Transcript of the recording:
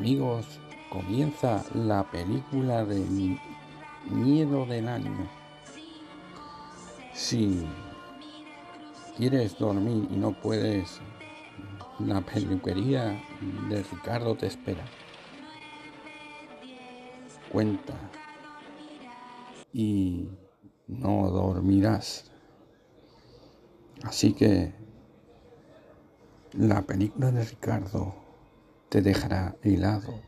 Amigos, comienza la película de miedo del año. Si quieres dormir y no puedes, la peluquería de Ricardo te espera. Cuenta y no dormirás. Así que la película de Ricardo te dejará helado